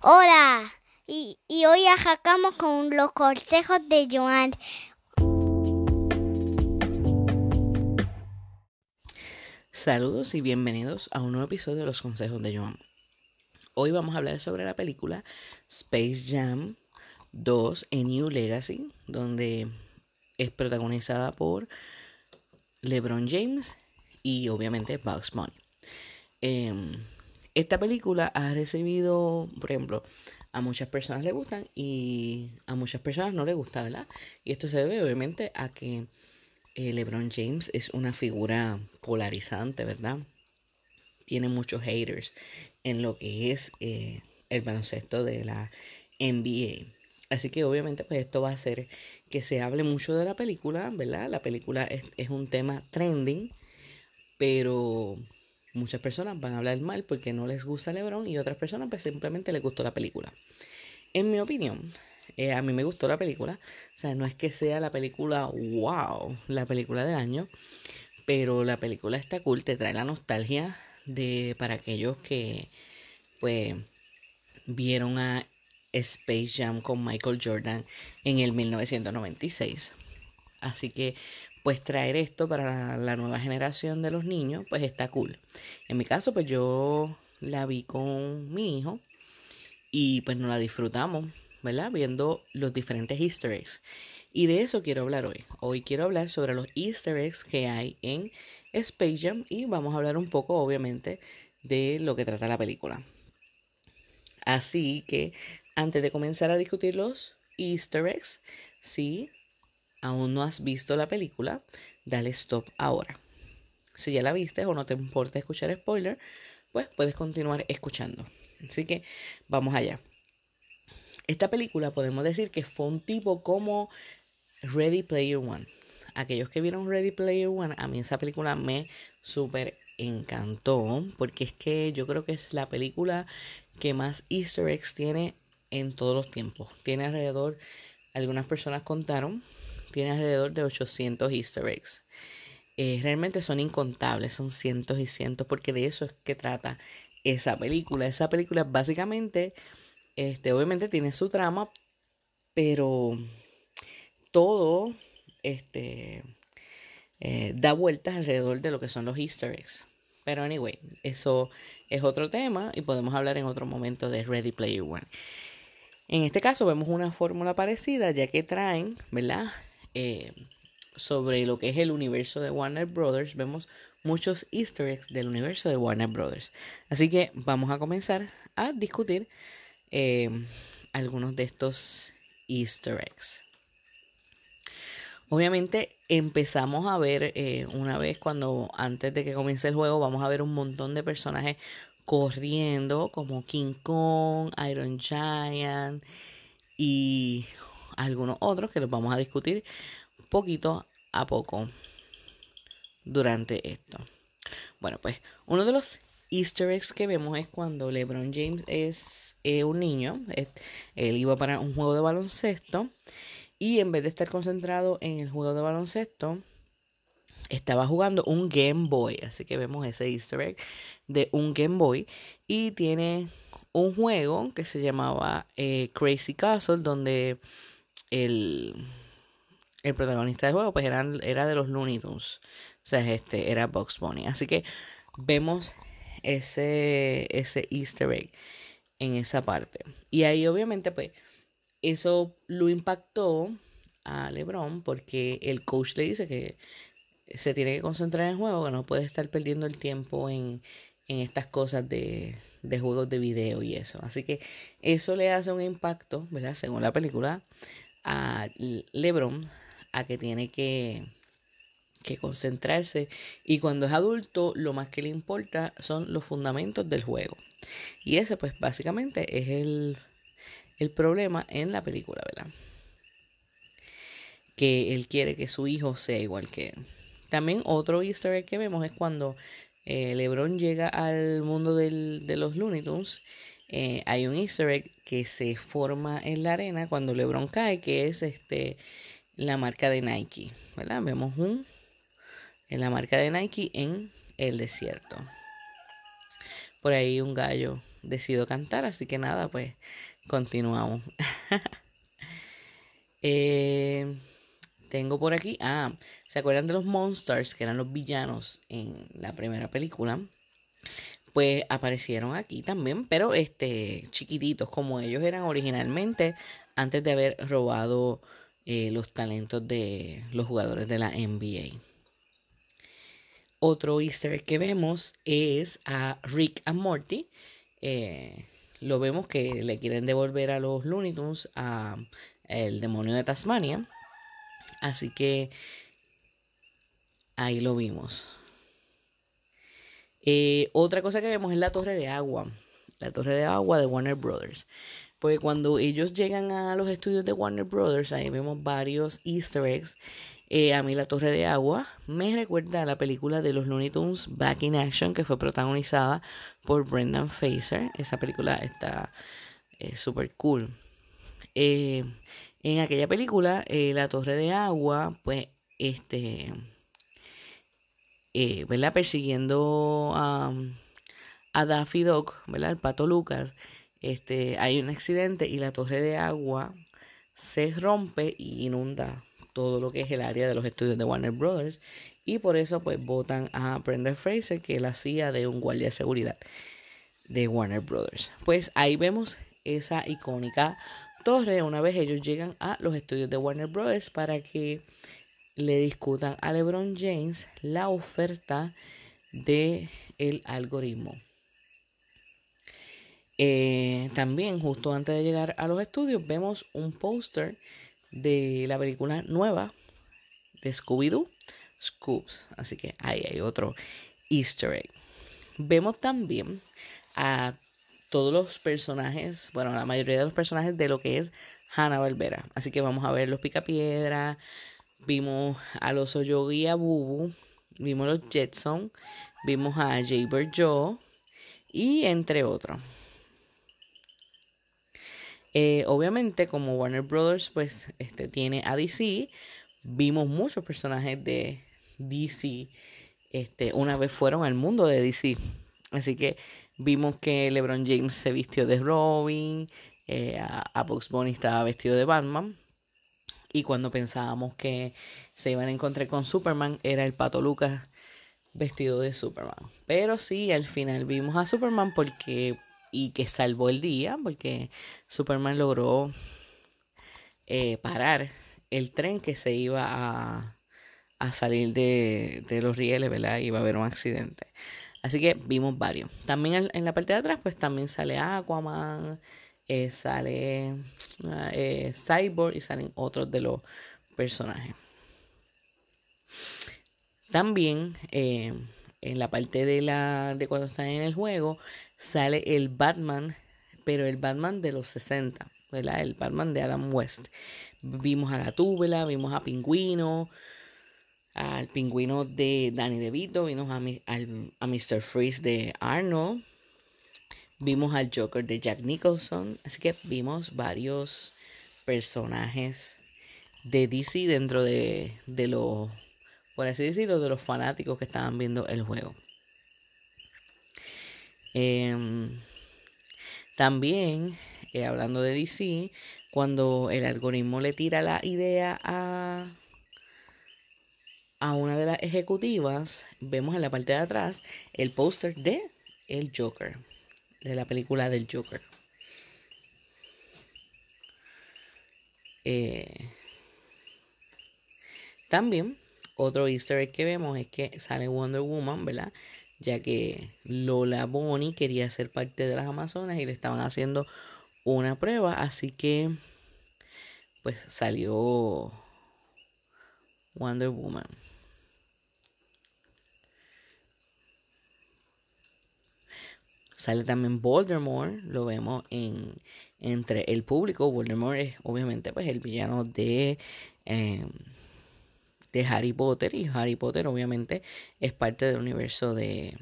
Hola, y, hoy arrancamos con los consejos de Joan. Saludos y bienvenidos a un nuevo episodio de los consejos de Joan. Hoy vamos a hablar sobre la película Space Jam 2 en New Legacy, donde es protagonizada por LeBron James y obviamente Bugs Bunny. Em, esta película ha recibido, por ejemplo, a muchas personas le gustan y a muchas personas no le gusta, ¿verdad? Y esto se debe obviamente a que eh, LeBron James es una figura polarizante, ¿verdad? Tiene muchos haters en lo que es eh, el baloncesto de la NBA. Así que obviamente pues esto va a hacer que se hable mucho de la película, ¿verdad? La película es, es un tema trending, pero muchas personas van a hablar mal porque no les gusta LeBron y otras personas pues simplemente les gustó la película. En mi opinión, eh, a mí me gustó la película. O sea, no es que sea la película, wow, la película del año. Pero la película está cool, te trae la nostalgia de para aquellos que pues vieron a Space Jam con Michael Jordan en el 1996. Así que pues traer esto para la, nueva generación de los niños pues está cool. En mi caso pues yo la vi con mi hijo y pues nos la disfrutamos. ¿verdad? Viendo los diferentes easter eggs. Y de eso quiero hablar hoy. Hoy quiero hablar sobre los easter eggs que hay en Space Jam y vamos a hablar un poco, obviamente, de lo que trata la película. Así que, antes de comenzar a discutir los easter eggs, si aún no has visto la película, dale stop ahora. Si ya la viste o no te importa escuchar spoiler, pues puedes continuar escuchando. Así que vamos allá. Esta película podemos decir que fue un tipo como Ready Player One. Aquellos que vieron Ready Player One, a mí esa película me súper encantó, porque es que yo creo que es la película que más easter eggs tiene en todos los tiempos. Tiene alrededor, algunas personas contaron, tiene alrededor de 800 easter eggs. Eh, realmente son incontables, son cientos y cientos, porque de eso es que trata esa película. Esa película básicamente este, obviamente tiene su trama, pero todo este, eh, da vueltas alrededor de lo que son los easter eggs. Pero anyway, eso es otro tema y podemos hablar en otro momento de Ready Player One. En este caso vemos una fórmula parecida ya que traen, ¿verdad? Eh, sobre lo que es el universo de Warner Brothers, vemos muchos easter eggs del universo de Warner Brothers. Así que vamos a comenzar a discutir eh, algunos de estos easter eggs. Obviamente empezamos a ver eh, una vez cuando antes de que comience el juego vamos a ver un montón de personajes corriendo como King Kong, Iron Giant y algunos otros que los vamos a discutir poquito a poco durante esto. Bueno, pues uno de los easter eggs que vemos es cuando LeBron James es eh, un niño, él iba para un juego de baloncesto y en vez de estar concentrado en el juego de baloncesto, estaba jugando un Game Boy. Así que vemos ese easter egg de un Game Boy y tiene un juego que se llamaba eh, Crazy Castle donde el, el protagonista del juego pues era, era de los Looney Tunes. O sea, este era Box Bunny. Así que vemos ese, ese easter egg en esa parte. Y ahí obviamente pues eso lo impactó a LeBron porque el coach le dice que se tiene que concentrar en el juego, que no puede estar perdiendo el tiempo en, en estas cosas de, de juegos de video y eso. Así que eso le hace un impacto, ¿verdad? Según la película, a LeBron a que tiene que que concentrarse y cuando es adulto lo más que le importa son los fundamentos del juego. Y ese pues básicamente es el, el problema en la película, ¿verdad? Que él quiere que su hijo sea igual que él. También otro easter que vemos es cuando eh, LeBron llega al mundo del, de los Looney Tunes. Eh, hay un easter egg que se forma en la arena cuando LeBron cae, que es este la marca de Nike, ¿verdad? Vemos un en la marca de Nike en el desierto. por ahí un gallo decidió cantar, así que nada, pues continuamos. Eh, tengo por aquí, ah, ¿se acuerdan de los Monsters que eran los villanos en la primera película? Pues aparecieron aquí también, pero este chiquititos como ellos eran originalmente antes de haber robado eh, los talentos de los jugadores de la NBA. Otro easter que vemos es a Rick and Morty. Eh, lo vemos que le quieren devolver a los Looney Tunes a el demonio de Tasmania. Así que ahí lo vimos. Eh, otra cosa que vemos es la torre de agua. La torre de agua de Warner Brothers. Porque cuando ellos llegan a los estudios de Warner Brothers, ahí vemos varios easter eggs. Eh, a mí la Torre de Agua me recuerda a la película de los Looney Tunes Back in Action, que fue protagonizada por Brendan Fraser. Esa película está eh, súper cool. Eh, en aquella película, la Torre de Agua, pues, este, ¿verdad? Persiguiendo a, a Daffy Dog, ¿verdad? El pato Lucas este, hay un accidente y la torre de agua se rompe y inunda todo lo que es el área de los estudios de Warner Brothers y por eso pues votan a Brenda Fraser que la hacía de un guardia de seguridad de Warner Brothers. Pues ahí vemos esa icónica torre una vez ellos llegan a los estudios de Warner Brothers para que le discutan a LeBron James la oferta de el algoritmo. Eh, también, justo antes de llegar a los estudios, vemos un póster de la película nueva de Scooby-Doo, Scoops. Así que ahí hay otro easter egg. Vemos también a todos los personajes, bueno, la mayoría de los personajes de lo que es Hanna Barbera. Así que vamos a ver los Picapiedra, vimos a los Oyogi y a Bubu, vimos los Jetson, vimos a Jaybird Joe y entre otros. Eh, obviamente, como Warner Brothers, pues, este, tiene a DC, vimos muchos personajes de DC, este, una vez fueron al mundo de DC. Así que vimos que LeBron James se vistió de Robin, eh, a, Bugs Bunny estaba vestido de Batman. Y cuando pensábamos que se iban a encontrar con Superman, era el Pato Lucas vestido de Superman. Pero sí, al final vimos a Superman porque y que salvó el día porque Superman logró eh, parar el tren que se iba a, a salir de, los rieles, ¿verdad? Iba a haber un accidente. Así que vimos varios. También en, la parte de atrás, pues también sale Aquaman, eh, sale eh, Cyborg y salen otros de los personajes. También en la parte de la de cuando están en el juego sale el Batman, pero el Batman de los 60, ¿verdad? El Batman de Adam West. Vimos a Gatúbela, vimos a Pingüino, al Pingüino de Danny DeVito, vimos a, a Mr. Freeze de Arnold, vimos al Joker de Jack Nicholson, así que vimos varios personajes de DC dentro de, de los, por así decirlo, de los fanáticos que estaban viendo el juego. Em, también, eh, hablando de DC, cuando el algoritmo le tira la idea a, a una de las ejecutivas, vemos en la parte de atrás el póster de El Joker, de la película del Joker. Eh, también, otro easter egg que vemos es que sale Wonder Woman, ¿verdad? ya que Lola Bonnie quería ser parte de las Amazonas y le estaban haciendo una prueba, así que pues salió Wonder Woman. Sale también Voldemort, lo vemos en entre el público. Voldemort es obviamente pues el villano de em, de Harry Potter y Harry Potter obviamente es parte del universo de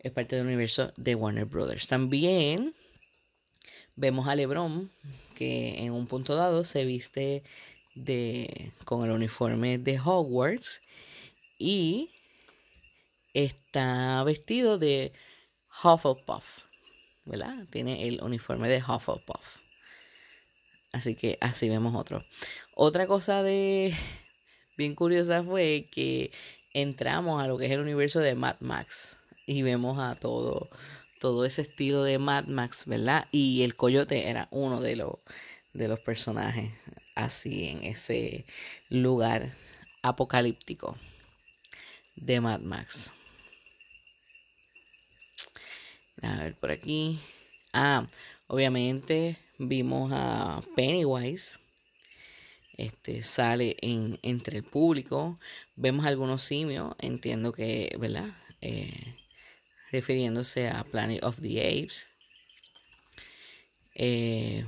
es parte del universo de Warner Brothers. También vemos a LeBron que en un punto dado se viste de con el uniforme de Hogwarts y está vestido de Hufflepuff, ¿verdad? Tiene el uniforme de Hufflepuff. Así que así vemos otro. Otra cosa de bien curiosa fue que entramos a lo que es el universo de Mad Max y vemos a todo todo ese estilo de Mad Max, ¿verdad? Y el coyote era uno de los de los personajes así en ese lugar apocalíptico de Mad Max. A ver por aquí. Ah, obviamente vimos a Pennywise. Este sale en, entre el público. Vemos algunos simios. Entiendo que, ¿verdad? Eh, refiriéndose a Planet of the Apes. Eh,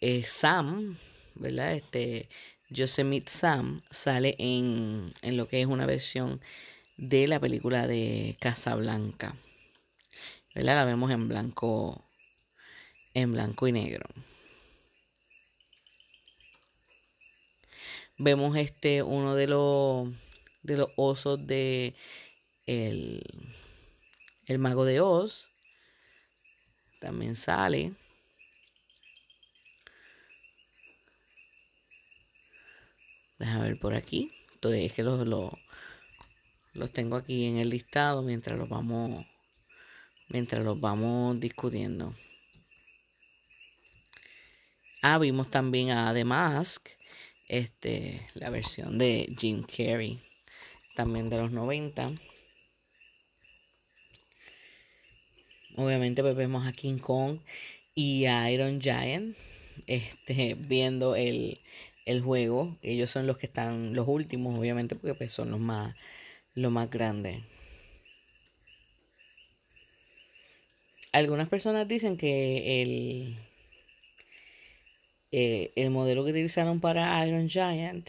eh, Sam, ¿verdad? Este Yosemite Sam sale en, en lo que es una versión de la película de Casablanca. ¿Verdad? La vemos en blanco en blanco y negro. Vemos este uno de los de los osos de el, el mago de Oz. También sale. Déjame ver por aquí. Entonces, es que los, los, los tengo aquí en el listado mientras los vamos mientras los vamos discutiendo. Ah, vimos también a The Mask, este, la versión de Jim Carrey, también de los 90. Obviamente pues vemos a King Kong y a Iron Giant este, viendo el, el juego. Ellos son los que están los últimos, obviamente, porque pues, son los más, los más grandes. Algunas personas dicen que el, eh, el modelo que utilizaron para Iron Giant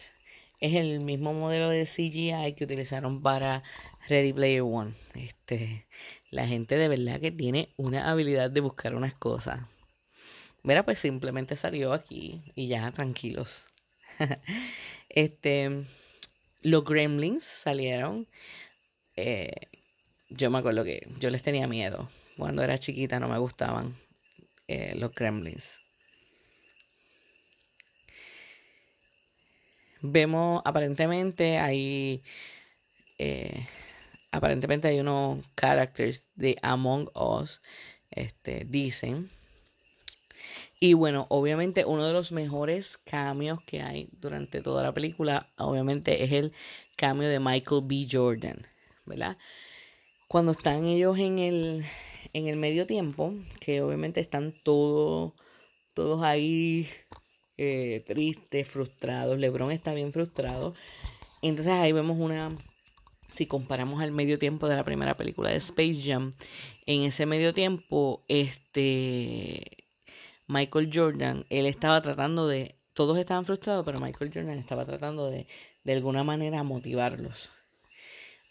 es el mismo modelo de CGI que utilizaron para Ready Player One. Este, la gente de verdad que tiene una habilidad de buscar unas cosas. Mira, pues simplemente salió aquí y ya tranquilos. este, los Gremlins salieron. Eh, yo me acuerdo que yo les tenía miedo. Cuando era chiquita no me gustaban eh, los Gremlins. Vemos aparentemente hay eh, aparentemente hay unos characters de Among Us este dicen y bueno, obviamente uno de los mejores cambios que hay durante toda la película, obviamente es el cambio de Michael B. Jordan, ¿verdad? Cuando están ellos en el, en el medio tiempo, que obviamente están todos, ahí eh, tristes, frustrados, Lebron está bien frustrado. Entonces ahí vemos una, si comparamos al medio tiempo de la primera película de Space Jam, en ese medio tiempo, este Michael Jordan, él estaba tratando de, todos estaban frustrados, pero Michael Jordan estaba tratando de, de alguna manera, motivarlos.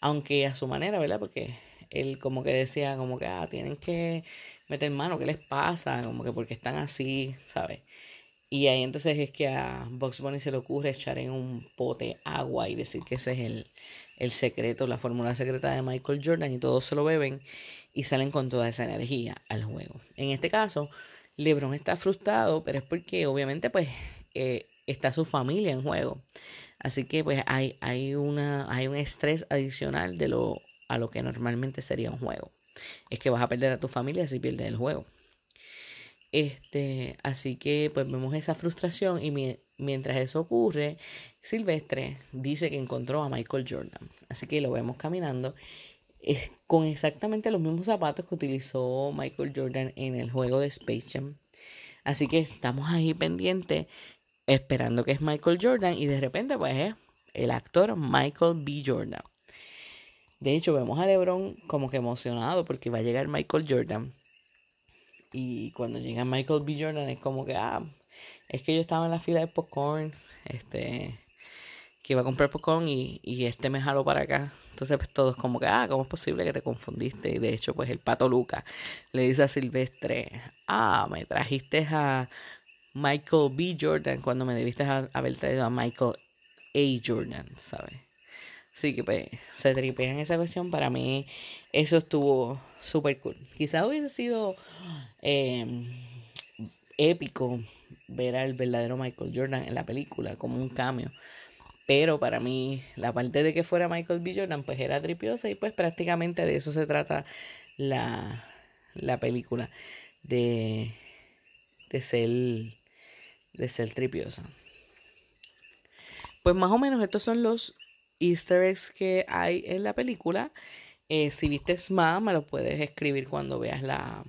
Aunque a su manera, ¿verdad? Porque él como que decía, como que, ah, tienen que meter mano, ¿qué les pasa? Como que porque están así, ¿sabes? Y ahí entonces es que a Box Bunny se le ocurre echar en un pote agua y decir que ese es el, el secreto, la fórmula secreta de Michael Jordan y todos se lo beben y salen con toda esa energía al juego. En este caso, LeBron está frustrado, pero es porque obviamente pues eh, está su familia en juego. Así que pues hay, hay, una, hay un estrés adicional de lo, a lo que normalmente sería un juego. Es que vas a perder a tu familia si pierdes el juego. Este, así que pues vemos esa frustración y mientras eso ocurre, Silvestre dice que encontró a Michael Jordan. Así que lo vemos caminando es con exactamente los mismos zapatos que utilizó Michael Jordan en el juego de Space Jam. Así que estamos ahí pendientes esperando que es Michael Jordan y de repente pues es el actor Michael B. Jordan. De hecho vemos a LeBron como que emocionado porque va a llegar Michael Jordan. Y cuando llega Michael B. Jordan es como que, ah, es que yo estaba en la fila de popcorn, este, que iba a comprar popcorn y, y este me jaló para acá. Entonces, pues todos como que, ah, ¿cómo es posible que te confundiste? Y de hecho, pues el pato Luca le dice a Silvestre, ah, me trajiste a Michael B. Jordan cuando me debiste haber traído a Michael A. Jordan, ¿sabes? Así que pues se tripean esa cuestión. Para mí eso estuvo súper cool. Quizás hubiese sido em, épico ver al verdadero Michael Jordan en la película como un cambio. Pero para mí la parte de que fuera Michael B. Jordan pues era tripiosa y pues prácticamente de eso se trata la, la película. De, de ser de ser tripiosa. Pues más o menos estos son los easter eggs que hay en la película. Eh, si viste más, me lo puedes escribir cuando veas la,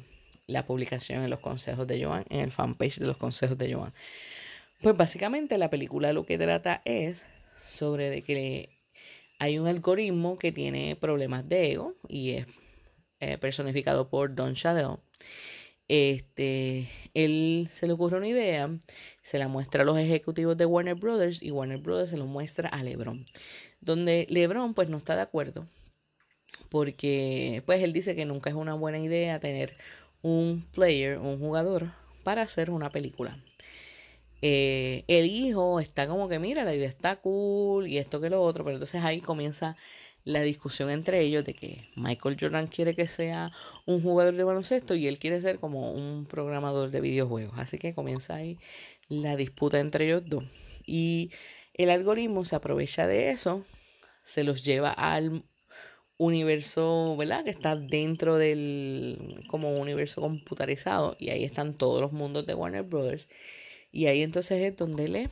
la publicación en los consejos de Joan, en el fanpage de los consejos de Joan. Pues básicamente la película lo que trata es sobre de que hay un algoritmo que tiene problemas de ego y es eh, personificado por Don Shadow. Este, él se le ocurre una idea, se la muestra a los ejecutivos de Warner Brothers y Warner Brothers se lo muestra a LeBron. Donde LeBron pues no está de acuerdo porque pues él dice que nunca es una buena idea tener un player, un jugador para hacer una película. Eh, el hijo está como que mira, la idea está cool y esto que lo otro, pero entonces ahí comienza la discusión entre ellos de que Michael Jordan quiere que sea un jugador de baloncesto y él quiere ser como un programador de videojuegos. Así que comienza ahí la disputa entre ellos dos. Y el algoritmo se aprovecha de eso, se los lleva al universo, ¿verdad? Que está dentro del como universo computarizado y ahí están todos los mundos de Warner Brothers. Y ahí entonces es donde le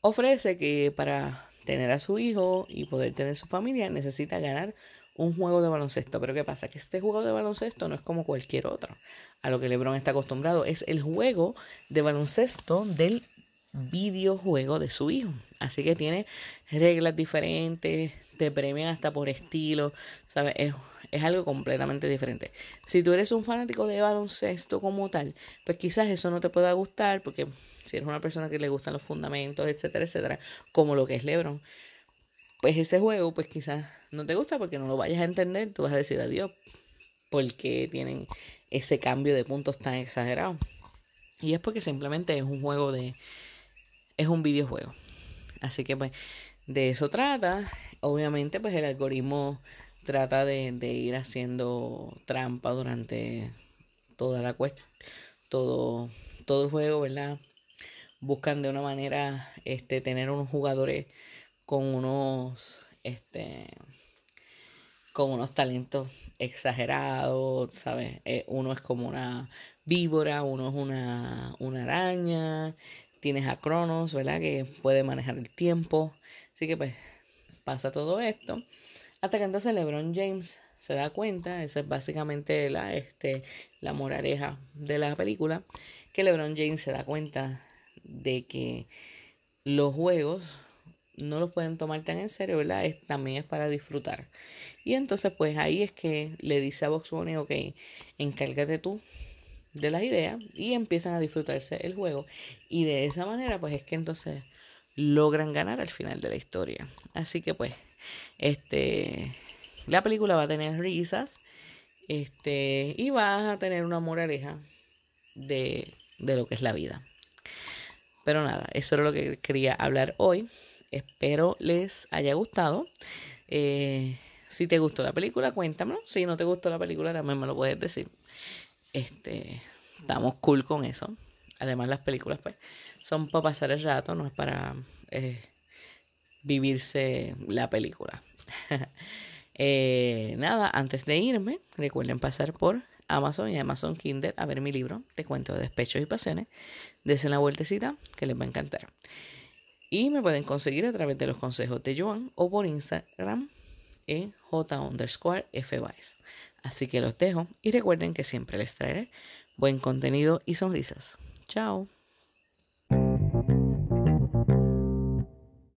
ofrece que para tener a su hijo y poder tener su familia, necesita ganar un juego de baloncesto. Pero ¿qué pasa? Que este juego de baloncesto no es como cualquier otro. A lo que LeBron está acostumbrado. Es el juego de baloncesto del videojuego de su hijo. Así que tiene reglas diferentes, te premian hasta por estilo, ¿sabes? Es, es, algo completamente diferente. Si tú eres un fanático de baloncesto como tal, pues quizás eso no te pueda gustar porque si eres una persona que le gustan los fundamentos, etcétera, etcétera, como lo que es Lebron, pues ese juego, pues quizás no te gusta porque no lo vayas a entender, tú vas a decir adiós, porque tienen ese cambio de puntos tan exagerado. Y es porque simplemente es un juego de, es un videojuego. Así que pues de eso trata. Obviamente pues el algoritmo trata de, de ir haciendo trampa durante toda la cuestión, todo, todo el juego, ¿verdad? buscan de una manera este, tener unos jugadores con unos este con unos talentos exagerados, ¿sabes? Eh, uno es como una víbora, uno es una, una araña, tienes a Cronos, ¿verdad? Que puede manejar el tiempo. Así que pues pasa todo esto. Hasta que entonces LeBron James se da cuenta, esa es básicamente la, este, la moraleja de la película, que LeBron James se da cuenta de que los juegos no los pueden tomar tan en serio, ¿verdad? También es para disfrutar. Y entonces, pues ahí es que le dice a Box Bunny, ok, encárgate tú de las ideas y empiezan a disfrutarse el juego. Y de esa manera, pues es que entonces logran ganar al final de la historia. Así que, pues, este, la película va a tener risas, este, y va a tener una moraleja de, de lo que es la vida. Pero nada, eso era lo que quería hablar hoy. Espero les haya gustado. Eh, si te gustó la película, cuéntamelo. Si no te gustó la película, también me lo puedes decir. Este, estamos cool con eso. Además, las películas, pues, son para pasar el rato, no es para eh, vivirse la película. Eh, nada, antes de irme, recuerden pasar por Amazon y Amazon Kindle a ver mi libro, Te cuento de despechos y pasiones. Desen la vueltecita que les va a encantar. Y me pueden conseguir a través de los consejos de Joan o por Instagram en J underscore Así que los dejo y recuerden que siempre les traeré buen contenido y sonrisas. Chao.